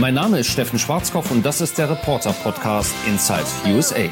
Mein Name ist Steffen Schwarzkopf und das ist der Reporter Podcast Inside USA.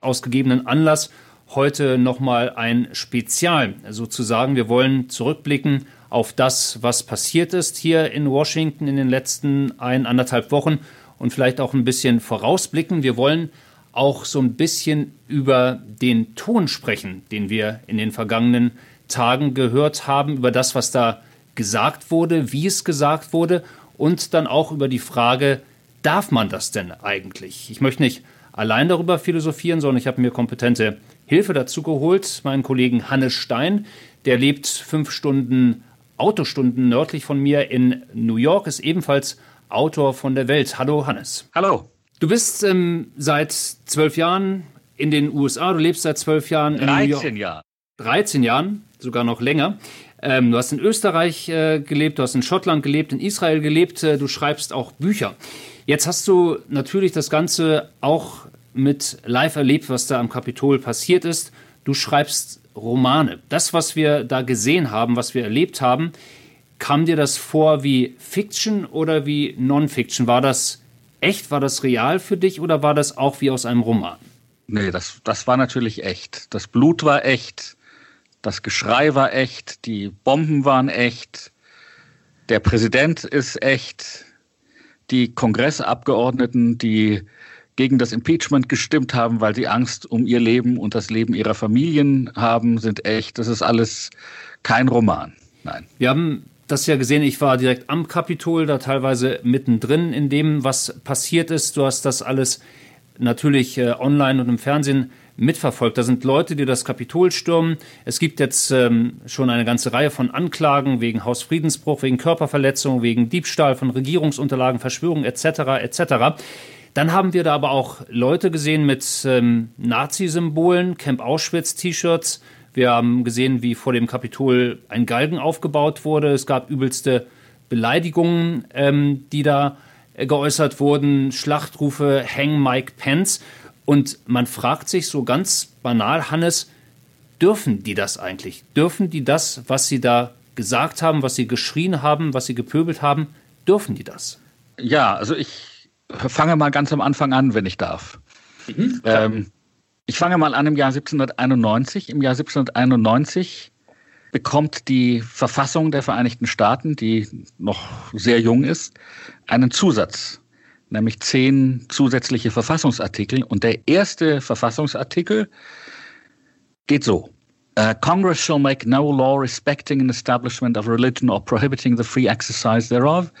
Aus gegebenen Anlass heute nochmal ein Spezial sozusagen. Wir wollen zurückblicken auf das, was passiert ist hier in Washington in den letzten ein, anderthalb Wochen und vielleicht auch ein bisschen vorausblicken. Wir wollen auch so ein bisschen über den Ton sprechen, den wir in den vergangenen Tagen gehört haben, über das, was da gesagt wurde, wie es gesagt wurde und dann auch über die Frage, darf man das denn eigentlich? Ich möchte nicht allein darüber philosophieren, sondern ich habe mir kompetente Hilfe dazu geholt, meinen Kollegen Hannes Stein, der lebt fünf Stunden Autostunden nördlich von mir in New York, ist ebenfalls Autor von der Welt. Hallo Hannes. Hallo. Du bist ähm, seit zwölf Jahren in den USA, du lebst seit zwölf Jahren in 13 New York. Jahre. 13 Jahren, sogar noch länger. Ähm, du hast in Österreich äh, gelebt, du hast in Schottland gelebt, in Israel gelebt, äh, du schreibst auch Bücher. Jetzt hast du natürlich das Ganze auch mit live erlebt, was da am Kapitol passiert ist. Du schreibst Romane. Das, was wir da gesehen haben, was wir erlebt haben, kam dir das vor wie Fiction oder wie Non-Fiction? War das echt? War das real für dich oder war das auch wie aus einem Roman? Nee, das, das war natürlich echt. Das Blut war echt. Das Geschrei war echt, die Bomben waren echt, der Präsident ist echt, die Kongressabgeordneten, die gegen das Impeachment gestimmt haben, weil sie Angst um ihr Leben und das Leben ihrer Familien haben, sind echt. Das ist alles kein Roman. Nein. Wir haben das ja gesehen, ich war direkt am Kapitol, da teilweise mittendrin in dem, was passiert ist. Du hast das alles natürlich äh, online und im Fernsehen mitverfolgt. Da sind Leute, die das Kapitol stürmen. Es gibt jetzt ähm, schon eine ganze Reihe von Anklagen wegen Hausfriedensbruch, wegen Körperverletzung, wegen Diebstahl von Regierungsunterlagen, Verschwörung etc. etc. Dann haben wir da aber auch Leute gesehen mit ähm, Nazi-Symbolen, Camp Auschwitz-T-Shirts. Wir haben gesehen, wie vor dem Kapitol ein Galgen aufgebaut wurde. Es gab übelste Beleidigungen, ähm, die da äh, geäußert wurden, Schlachtrufe, Hang Mike Pence. Und man fragt sich so ganz banal, Hannes, dürfen die das eigentlich? Dürfen die das, was sie da gesagt haben, was sie geschrien haben, was sie gepöbelt haben, dürfen die das? Ja, also ich fange mal ganz am Anfang an, wenn ich darf. Mhm, ähm, ich fange mal an im Jahr 1791. Im Jahr 1791 bekommt die Verfassung der Vereinigten Staaten, die noch sehr jung ist, einen Zusatz nämlich zehn zusätzliche Verfassungsartikel. Und der erste Verfassungsartikel geht so. Uh, Congress shall make no law respecting an establishment of religion or prohibiting the free exercise thereof,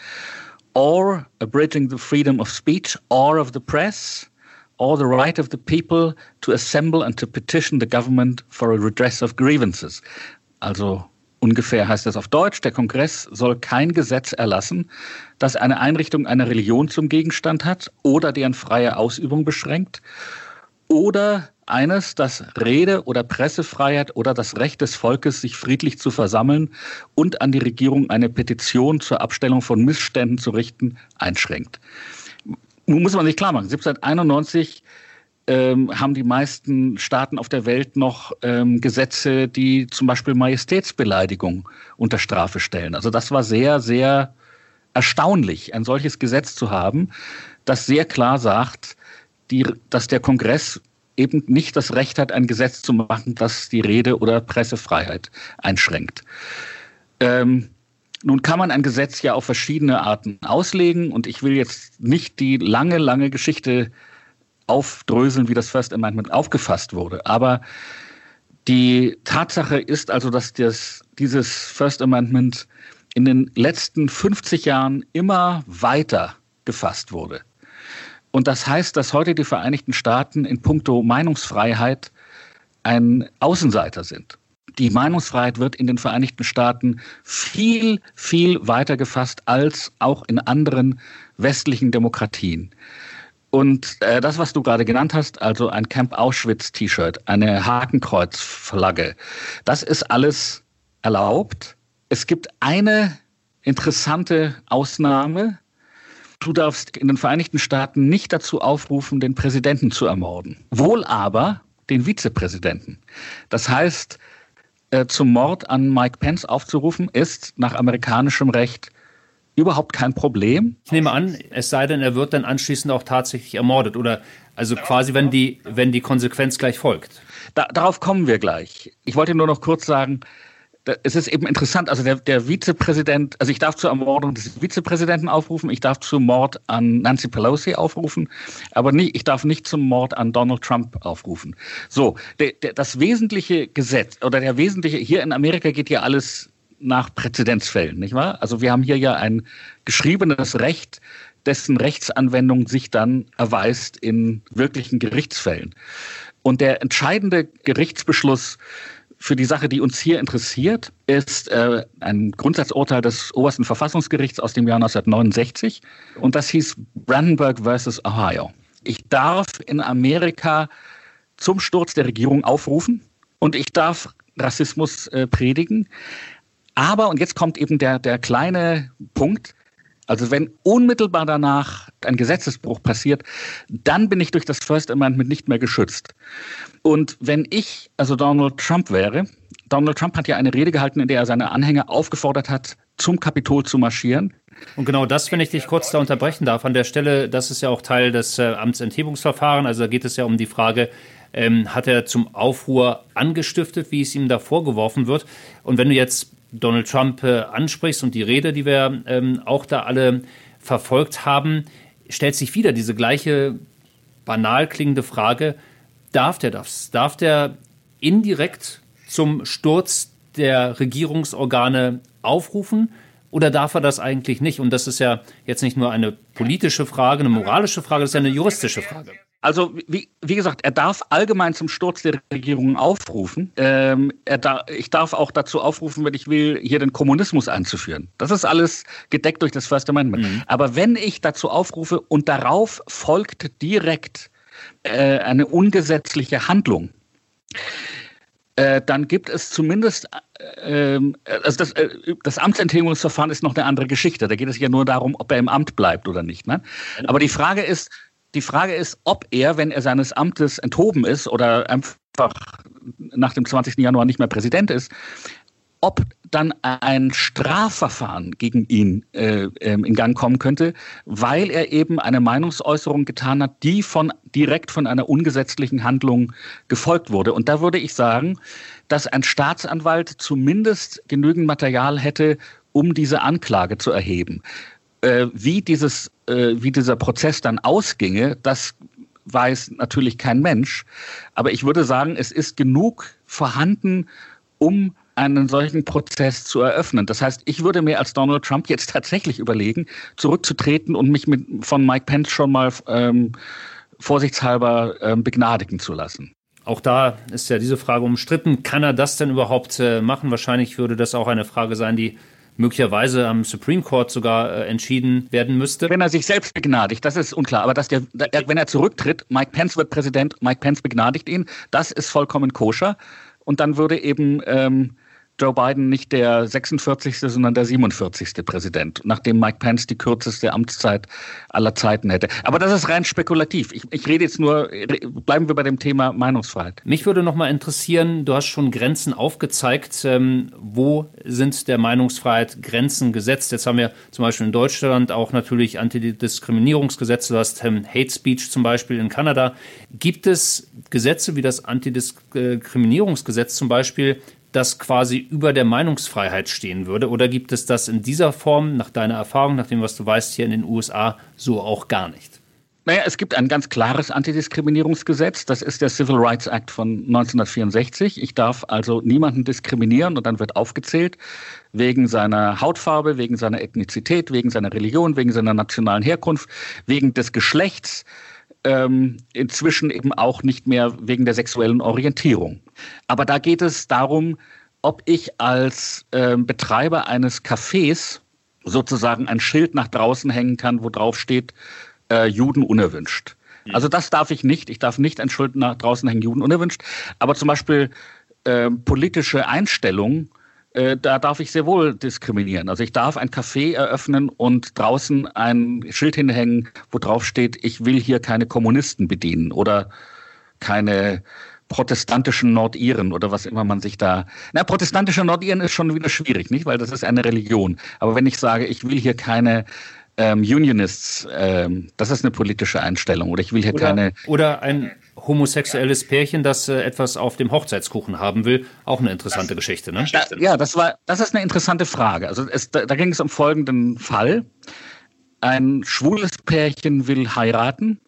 or abridging the freedom of speech or of the press, or the right of the people to assemble and to petition the government for a redress of grievances. Also Ungefähr heißt das auf Deutsch, der Kongress soll kein Gesetz erlassen, das eine Einrichtung einer Religion zum Gegenstand hat oder deren freie Ausübung beschränkt oder eines, das Rede- oder Pressefreiheit oder das Recht des Volkes, sich friedlich zu versammeln und an die Regierung eine Petition zur Abstellung von Missständen zu richten, einschränkt. Nun muss man sich klar machen, 1791 ähm, haben die meisten Staaten auf der Welt noch ähm, Gesetze, die zum Beispiel Majestätsbeleidigung unter Strafe stellen. Also das war sehr, sehr erstaunlich, ein solches Gesetz zu haben, das sehr klar sagt, die, dass der Kongress eben nicht das Recht hat, ein Gesetz zu machen, das die Rede- oder Pressefreiheit einschränkt. Ähm, nun kann man ein Gesetz ja auf verschiedene Arten auslegen und ich will jetzt nicht die lange, lange Geschichte aufdröseln, wie das First Amendment aufgefasst wurde. Aber die Tatsache ist also, dass das, dieses First Amendment in den letzten 50 Jahren immer weiter gefasst wurde. Und das heißt, dass heute die Vereinigten Staaten in puncto Meinungsfreiheit ein Außenseiter sind. Die Meinungsfreiheit wird in den Vereinigten Staaten viel, viel weiter gefasst als auch in anderen westlichen Demokratien. Und äh, das, was du gerade genannt hast, also ein Camp Auschwitz-T-Shirt, eine Hakenkreuz-Flagge, das ist alles erlaubt. Es gibt eine interessante Ausnahme. Du darfst in den Vereinigten Staaten nicht dazu aufrufen, den Präsidenten zu ermorden. Wohl aber den Vizepräsidenten. Das heißt, äh, zum Mord an Mike Pence aufzurufen, ist nach amerikanischem Recht überhaupt kein Problem. Ich nehme an, es sei denn, er wird dann anschließend auch tatsächlich ermordet oder also quasi, wenn die, wenn die Konsequenz gleich folgt. Da, darauf kommen wir gleich. Ich wollte nur noch kurz sagen, es ist eben interessant, also der, der Vizepräsident, also ich darf zur Ermordung des Vizepräsidenten aufrufen, ich darf zum Mord an Nancy Pelosi aufrufen, aber nicht, ich darf nicht zum Mord an Donald Trump aufrufen. So, der, der, das wesentliche Gesetz oder der wesentliche, hier in Amerika geht ja alles nach Präzedenzfällen, nicht wahr? Also wir haben hier ja ein geschriebenes Recht, dessen Rechtsanwendung sich dann erweist in wirklichen Gerichtsfällen. Und der entscheidende Gerichtsbeschluss für die Sache, die uns hier interessiert, ist äh, ein Grundsatzurteil des obersten Verfassungsgerichts aus dem Jahr 1969 und das hieß Brandenburg versus Ohio. Ich darf in Amerika zum Sturz der Regierung aufrufen und ich darf Rassismus äh, predigen. Aber, und jetzt kommt eben der, der kleine Punkt, also wenn unmittelbar danach ein Gesetzesbruch passiert, dann bin ich durch das First Amendment nicht mehr geschützt. Und wenn ich also Donald Trump wäre, Donald Trump hat ja eine Rede gehalten, in der er seine Anhänger aufgefordert hat, zum Kapitol zu marschieren. Und genau das, wenn ich dich kurz da unterbrechen darf, an der Stelle, das ist ja auch Teil des äh, Amtsenthebungsverfahrens. Also da geht es ja um die Frage, ähm, hat er zum Aufruhr angestiftet, wie es ihm da vorgeworfen wird. Und wenn du jetzt Donald Trump äh, ansprichst und die Rede, die wir ähm, auch da alle verfolgt haben, stellt sich wieder diese gleiche banal klingende Frage, darf der das? Darf der indirekt zum Sturz der Regierungsorgane aufrufen oder darf er das eigentlich nicht? Und das ist ja jetzt nicht nur eine politische Frage, eine moralische Frage, das ist ja eine juristische Frage. Also wie, wie gesagt, er darf allgemein zum Sturz der Regierung aufrufen. Ähm, da, ich darf auch dazu aufrufen, wenn ich will, hier den Kommunismus einzuführen. Das ist alles gedeckt durch das First Amendment. Mhm. Aber wenn ich dazu aufrufe und darauf folgt direkt äh, eine ungesetzliche Handlung, äh, dann gibt es zumindest, äh, also das, äh, das Amtsenthebungsverfahren ist noch eine andere Geschichte. Da geht es ja nur darum, ob er im Amt bleibt oder nicht. Ne? Aber die Frage ist, die Frage ist, ob er, wenn er seines Amtes enthoben ist oder einfach nach dem 20. Januar nicht mehr Präsident ist, ob dann ein Strafverfahren gegen ihn äh, ähm, in Gang kommen könnte, weil er eben eine Meinungsäußerung getan hat, die von direkt von einer ungesetzlichen Handlung gefolgt wurde. Und da würde ich sagen, dass ein Staatsanwalt zumindest genügend Material hätte, um diese Anklage zu erheben. Äh, wie, dieses, äh, wie dieser Prozess dann ausginge, das weiß natürlich kein Mensch. Aber ich würde sagen, es ist genug vorhanden, um einen solchen Prozess zu eröffnen. Das heißt, ich würde mir als Donald Trump jetzt tatsächlich überlegen, zurückzutreten und mich mit, von Mike Pence schon mal ähm, vorsichtshalber ähm, begnadigen zu lassen. Auch da ist ja diese Frage umstritten. Kann er das denn überhaupt äh, machen? Wahrscheinlich würde das auch eine Frage sein, die möglicherweise am Supreme Court sogar äh, entschieden werden müsste. Wenn er sich selbst begnadigt, das ist unklar. Aber dass der, der, wenn er zurücktritt, Mike Pence wird Präsident, Mike Pence begnadigt ihn, das ist vollkommen koscher. Und dann würde eben ähm, Joe Biden nicht der 46., sondern der 47. Präsident, nachdem Mike Pence die kürzeste Amtszeit aller Zeiten hätte. Aber das ist rein spekulativ. Ich, ich rede jetzt nur, bleiben wir bei dem Thema Meinungsfreiheit. Mich würde noch mal interessieren, du hast schon Grenzen aufgezeigt. Ähm, wo sind der Meinungsfreiheit Grenzen gesetzt? Jetzt haben wir zum Beispiel in Deutschland auch natürlich Antidiskriminierungsgesetze. Du hast ähm, Hate Speech zum Beispiel in Kanada. Gibt es Gesetze wie das Antidiskriminierungsgesetz zum Beispiel, das quasi über der Meinungsfreiheit stehen würde? Oder gibt es das in dieser Form, nach deiner Erfahrung, nach dem, was du weißt, hier in den USA so auch gar nicht? Naja, es gibt ein ganz klares Antidiskriminierungsgesetz. Das ist der Civil Rights Act von 1964. Ich darf also niemanden diskriminieren und dann wird aufgezählt wegen seiner Hautfarbe, wegen seiner Ethnizität, wegen seiner Religion, wegen seiner nationalen Herkunft, wegen des Geschlechts, ähm, inzwischen eben auch nicht mehr wegen der sexuellen Orientierung. Aber da geht es darum, ob ich als äh, Betreiber eines Cafés sozusagen ein Schild nach draußen hängen kann, wo drauf steht, äh, Juden unerwünscht. Mhm. Also das darf ich nicht. Ich darf nicht ein Schild nach draußen hängen, Juden unerwünscht. Aber zum Beispiel äh, politische Einstellungen da darf ich sehr wohl diskriminieren. Also ich darf ein Café eröffnen und draußen ein Schild hinhängen, wo drauf steht, ich will hier keine Kommunisten bedienen oder keine protestantischen Nordiren oder was immer man sich da. Na, protestantische Nordiren ist schon wieder schwierig, nicht? Weil das ist eine Religion. Aber wenn ich sage, ich will hier keine ähm, Unionists, ähm, das ist eine politische Einstellung. Oder ich will hier oder, keine. Oder ein homosexuelles Pärchen, das äh, etwas auf dem Hochzeitskuchen haben will, auch eine interessante das, Geschichte, ne? Da, ja, das war, das ist eine interessante Frage. Also es, da, da ging es um folgenden Fall. Ein schwules Pärchen will heiraten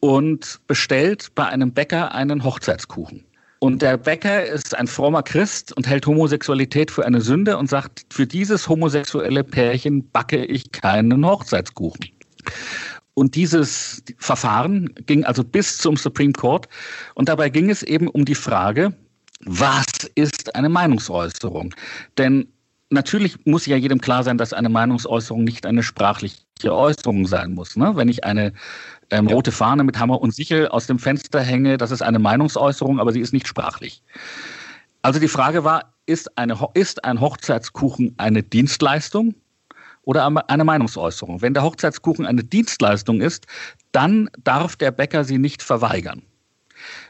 und bestellt bei einem Bäcker einen Hochzeitskuchen. Und der Bäcker ist ein frommer Christ und hält Homosexualität für eine Sünde und sagt, für dieses homosexuelle Pärchen backe ich keinen Hochzeitskuchen. Und dieses Verfahren ging also bis zum Supreme Court. Und dabei ging es eben um die Frage, was ist eine Meinungsäußerung? Denn natürlich muss ja jedem klar sein, dass eine Meinungsäußerung nicht eine sprachliche Äußerung sein muss. Ne? Wenn ich eine ähm, ja. rote Fahne mit Hammer und Sichel aus dem Fenster hänge, das ist eine Meinungsäußerung, aber sie ist nicht sprachlich. Also die Frage war, ist, eine, ist ein Hochzeitskuchen eine Dienstleistung oder eine Meinungsäußerung? Wenn der Hochzeitskuchen eine Dienstleistung ist, dann darf der Bäcker sie nicht verweigern.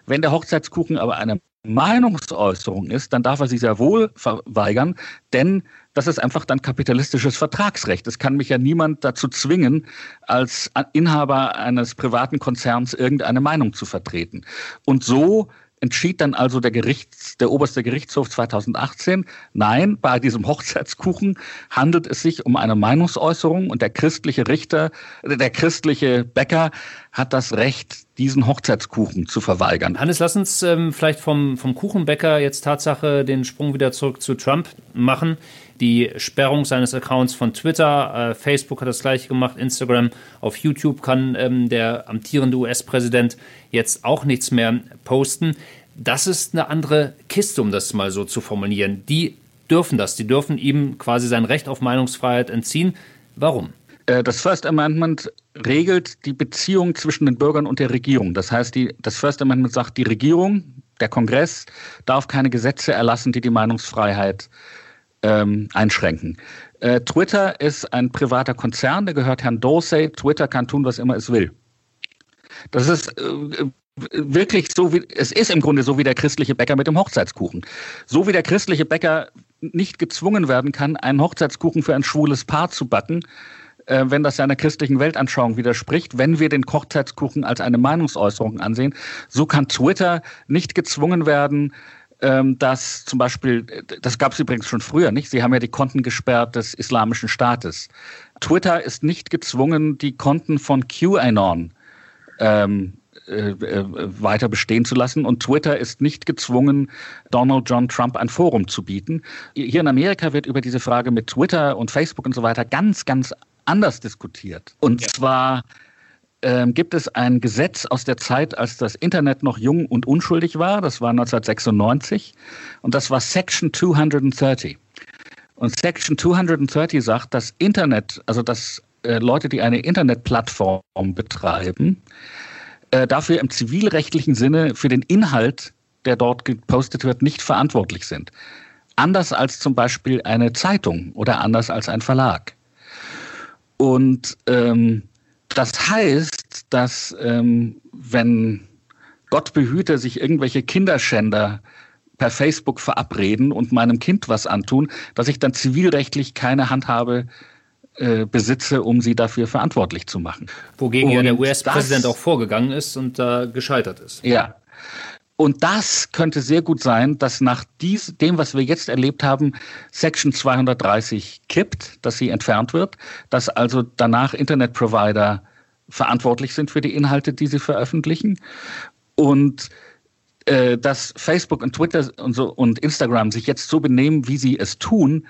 Wenn der Hochzeitskuchen aber eine Meinungsäußerung ist, dann darf er sie sehr wohl verweigern, denn das ist einfach dann kapitalistisches Vertragsrecht. Es kann mich ja niemand dazu zwingen, als Inhaber eines privaten Konzerns irgendeine Meinung zu vertreten. Und so entschied dann also der Gerichts, der oberste Gerichtshof 2018, nein, bei diesem Hochzeitskuchen handelt es sich um eine Meinungsäußerung und der christliche Richter, der christliche Bäcker hat das Recht, diesen Hochzeitskuchen zu verweigern. Hannes, lass uns ähm, vielleicht vom, vom Kuchenbäcker jetzt Tatsache den Sprung wieder zurück zu Trump machen. Die Sperrung seines Accounts von Twitter, äh, Facebook hat das gleiche gemacht, Instagram, auf YouTube kann ähm, der amtierende US-Präsident jetzt auch nichts mehr posten. Das ist eine andere Kiste, um das mal so zu formulieren. Die dürfen das, die dürfen ihm quasi sein Recht auf Meinungsfreiheit entziehen. Warum? Äh, das First Amendment regelt die Beziehung zwischen den Bürgern und der Regierung. Das heißt, die, das First Amendment sagt, die Regierung, der Kongress darf keine Gesetze erlassen, die die Meinungsfreiheit ähm, einschränken. Äh, Twitter ist ein privater Konzern, der gehört Herrn Dorsey. Twitter kann tun, was immer es will. Das ist äh, wirklich so wie, es ist im Grunde so wie der christliche Bäcker mit dem Hochzeitskuchen. So wie der christliche Bäcker nicht gezwungen werden kann, einen Hochzeitskuchen für ein schwules Paar zu backen, äh, wenn das seiner christlichen Weltanschauung widerspricht, wenn wir den Hochzeitskuchen als eine Meinungsäußerung ansehen, so kann Twitter nicht gezwungen werden, ähm, dass zum Beispiel, das gab es übrigens schon früher, nicht? Sie haben ja die Konten gesperrt des Islamischen Staates. Twitter ist nicht gezwungen, die Konten von QAnon ähm, äh, äh, weiter bestehen zu lassen. Und Twitter ist nicht gezwungen, Donald John Trump ein Forum zu bieten. Hier in Amerika wird über diese Frage mit Twitter und Facebook und so weiter ganz, ganz anders diskutiert. Und ja. zwar ähm, gibt es ein Gesetz aus der Zeit, als das Internet noch jung und unschuldig war. Das war 1996. Und das war Section 230. Und Section 230 sagt, dass Internet, also dass äh, Leute, die eine Internetplattform betreiben, äh, dafür im zivilrechtlichen Sinne für den Inhalt, der dort gepostet wird, nicht verantwortlich sind. Anders als zum Beispiel eine Zeitung oder anders als ein Verlag. Und ähm, das heißt, dass ähm, wenn Gott behüte sich irgendwelche Kinderschänder per Facebook verabreden und meinem Kind was antun, dass ich dann zivilrechtlich keine Handhabe äh, besitze, um sie dafür verantwortlich zu machen. Wogegen und ja der US-Präsident auch vorgegangen ist und da äh, gescheitert ist. Ja. Und das könnte sehr gut sein, dass nach dies, dem, was wir jetzt erlebt haben, Section 230 kippt, dass sie entfernt wird, dass also danach Internetprovider verantwortlich sind für die Inhalte, die sie veröffentlichen. Und äh, dass Facebook und Twitter und, so, und Instagram sich jetzt so benehmen, wie sie es tun,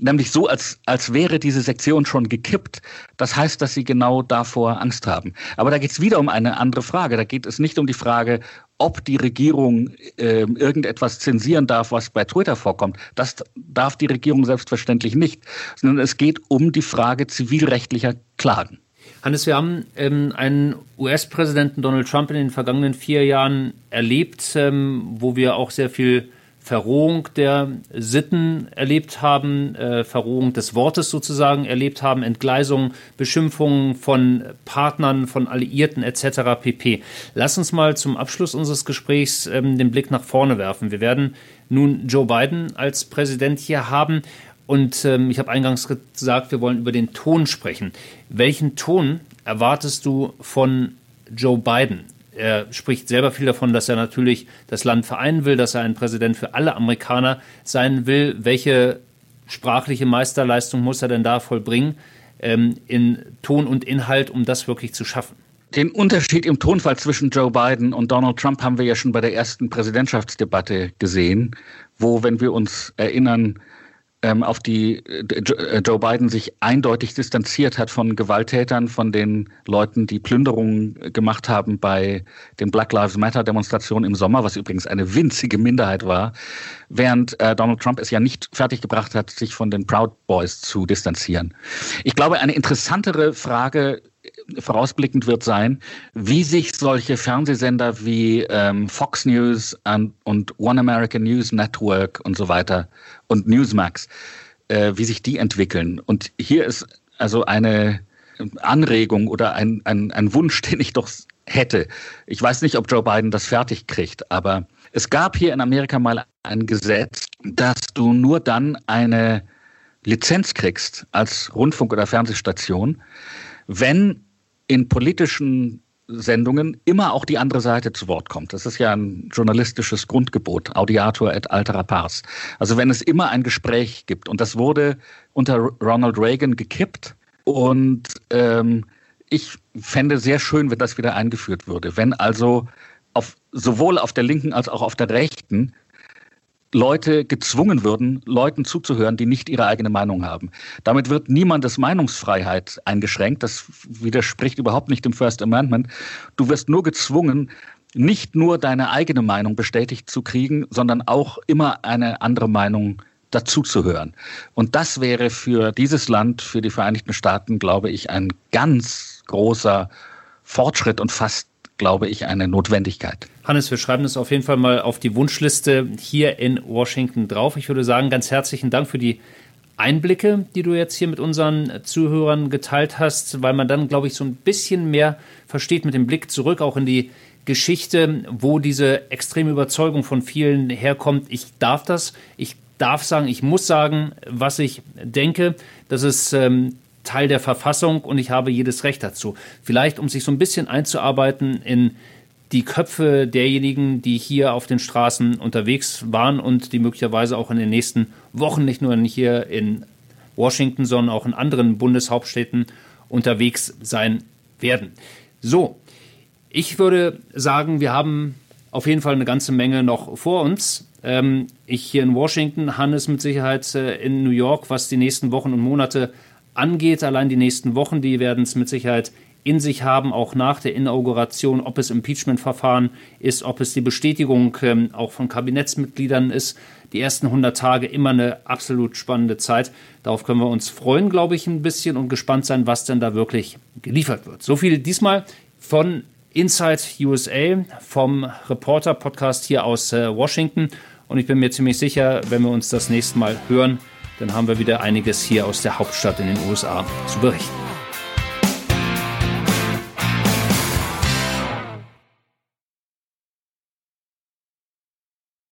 nämlich so, als, als wäre diese Sektion schon gekippt. Das heißt, dass sie genau davor Angst haben. Aber da geht es wieder um eine andere Frage. Da geht es nicht um die Frage, ob die Regierung äh, irgendetwas zensieren darf, was bei Twitter vorkommt. Das darf die Regierung selbstverständlich nicht, sondern es geht um die Frage zivilrechtlicher Klagen. Hannes, wir haben ähm, einen US-Präsidenten Donald Trump in den vergangenen vier Jahren erlebt, ähm, wo wir auch sehr viel Verrohung der Sitten erlebt haben, äh, Verrohung des Wortes sozusagen erlebt haben, Entgleisungen, Beschimpfungen von Partnern, von Alliierten etc. pp. Lass uns mal zum Abschluss unseres Gesprächs ähm, den Blick nach vorne werfen. Wir werden nun Joe Biden als Präsident hier haben. Und ähm, ich habe eingangs gesagt, wir wollen über den Ton sprechen. Welchen Ton erwartest du von Joe Biden? Er spricht selber viel davon, dass er natürlich das Land vereinen will, dass er ein Präsident für alle Amerikaner sein will. Welche sprachliche Meisterleistung muss er denn da vollbringen ähm, in Ton und Inhalt, um das wirklich zu schaffen? Den Unterschied im Tonfall zwischen Joe Biden und Donald Trump haben wir ja schon bei der ersten Präsidentschaftsdebatte gesehen, wo, wenn wir uns erinnern, auf die äh, Joe Biden sich eindeutig distanziert hat von Gewalttätern, von den Leuten, die Plünderungen gemacht haben bei den Black Lives Matter Demonstrationen im Sommer, was übrigens eine winzige Minderheit war, während äh, Donald Trump es ja nicht fertiggebracht hat, sich von den Proud Boys zu distanzieren. Ich glaube, eine interessantere Frage vorausblickend wird sein, wie sich solche Fernsehsender wie ähm, Fox News und, und One American News Network und so weiter und Newsmax, äh, wie sich die entwickeln. Und hier ist also eine Anregung oder ein, ein, ein Wunsch, den ich doch hätte. Ich weiß nicht, ob Joe Biden das fertig kriegt, aber es gab hier in Amerika mal ein Gesetz, dass du nur dann eine Lizenz kriegst als Rundfunk- oder Fernsehstation, wenn in politischen Sendungen immer auch die andere Seite zu Wort kommt. Das ist ja ein journalistisches Grundgebot, Audiator et altera pars. Also wenn es immer ein Gespräch gibt und das wurde unter Ronald Reagan gekippt und ähm, ich fände sehr schön, wenn das wieder eingeführt würde. Wenn also auf, sowohl auf der linken als auch auf der rechten Leute gezwungen würden, Leuten zuzuhören, die nicht ihre eigene Meinung haben. Damit wird niemandes Meinungsfreiheit eingeschränkt. Das widerspricht überhaupt nicht dem First Amendment. Du wirst nur gezwungen, nicht nur deine eigene Meinung bestätigt zu kriegen, sondern auch immer eine andere Meinung dazuzuhören. Und das wäre für dieses Land, für die Vereinigten Staaten, glaube ich, ein ganz großer Fortschritt und fast glaube ich, eine Notwendigkeit. Hannes, wir schreiben es auf jeden Fall mal auf die Wunschliste hier in Washington drauf. Ich würde sagen, ganz herzlichen Dank für die Einblicke, die du jetzt hier mit unseren Zuhörern geteilt hast, weil man dann, glaube ich, so ein bisschen mehr versteht mit dem Blick zurück auch in die Geschichte, wo diese extreme Überzeugung von vielen herkommt. Ich darf das, ich darf sagen, ich muss sagen, was ich denke. Das ist ähm, Teil der Verfassung und ich habe jedes Recht dazu. Vielleicht, um sich so ein bisschen einzuarbeiten in die Köpfe derjenigen, die hier auf den Straßen unterwegs waren und die möglicherweise auch in den nächsten Wochen nicht nur hier in Washington, sondern auch in anderen Bundeshauptstädten unterwegs sein werden. So, ich würde sagen, wir haben auf jeden Fall eine ganze Menge noch vor uns. Ähm, ich hier in Washington, Hannes mit Sicherheit äh, in New York, was die nächsten Wochen und Monate angeht. Allein die nächsten Wochen, die werden es mit Sicherheit in sich haben, auch nach der Inauguration, ob es Impeachment-Verfahren ist, ob es die Bestätigung ähm, auch von Kabinettsmitgliedern ist. Die ersten 100 Tage immer eine absolut spannende Zeit. Darauf können wir uns freuen, glaube ich, ein bisschen und gespannt sein, was denn da wirklich geliefert wird. So viel diesmal von Inside USA, vom Reporter-Podcast hier aus äh, Washington. Und ich bin mir ziemlich sicher, wenn wir uns das nächste Mal hören, dann haben wir wieder einiges hier aus der Hauptstadt in den USA zu berichten.